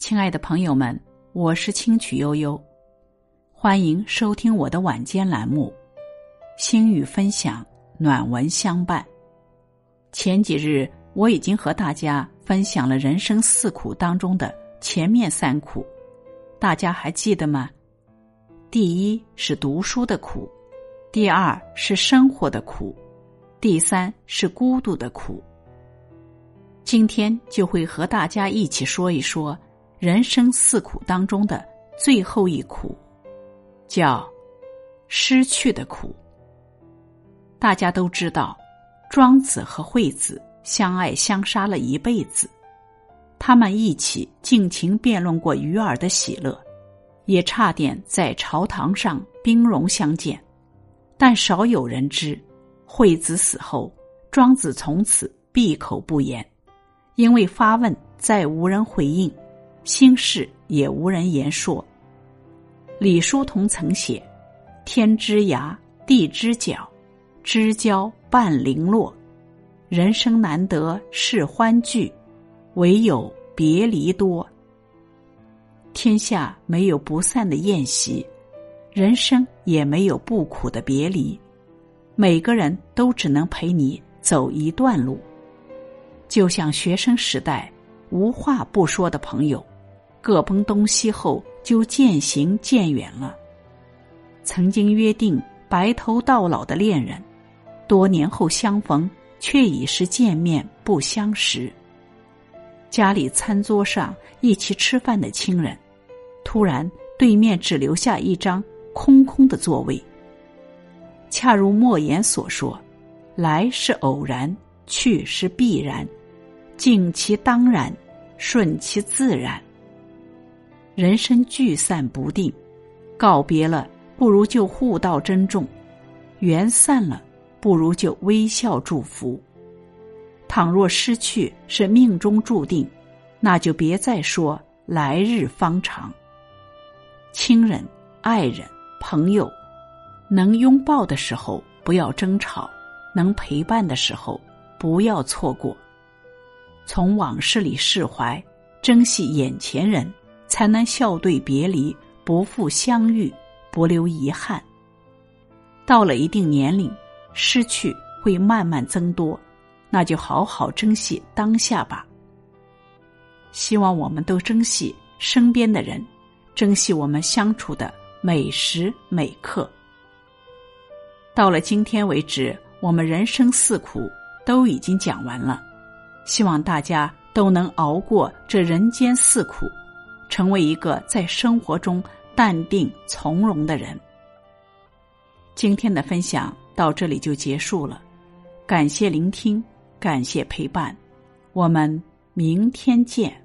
亲爱的朋友们，我是清曲悠悠，欢迎收听我的晚间栏目《心语分享》，暖文相伴。前几日我已经和大家分享了人生四苦当中的前面三苦，大家还记得吗？第一是读书的苦，第二是生活的苦，第三是孤独的苦。今天就会和大家一起说一说。人生四苦当中的最后一苦，叫失去的苦。大家都知道，庄子和惠子相爱相杀了一辈子，他们一起尽情辩论过鱼儿的喜乐，也差点在朝堂上兵戎相见。但少有人知，惠子死后，庄子从此闭口不言，因为发问再无人回应。心事也无人言说。李叔同曾写：“天之涯，地之角，知交半零落。人生难得是欢聚，唯有别离多。天下没有不散的宴席，人生也没有不苦的别离。每个人都只能陪你走一段路，就像学生时代无话不说的朋友。”各奔东西后，就渐行渐远了。曾经约定白头到老的恋人，多年后相逢，却已是见面不相识。家里餐桌上一起吃饭的亲人，突然对面只留下一张空空的座位。恰如莫言所说：“来是偶然，去是必然，尽其当然，顺其自然。”人生聚散不定，告别了不如就互道珍重；缘散了不如就微笑祝福。倘若失去是命中注定，那就别再说来日方长。亲人、爱人、朋友，能拥抱的时候不要争吵，能陪伴的时候不要错过。从往事里释怀，珍惜眼前人。才能笑对别离，不负相遇，不留遗憾。到了一定年龄，失去会慢慢增多，那就好好珍惜当下吧。希望我们都珍惜身边的人，珍惜我们相处的每时每刻。到了今天为止，我们人生四苦都已经讲完了，希望大家都能熬过这人间四苦。成为一个在生活中淡定从容的人。今天的分享到这里就结束了，感谢聆听，感谢陪伴，我们明天见。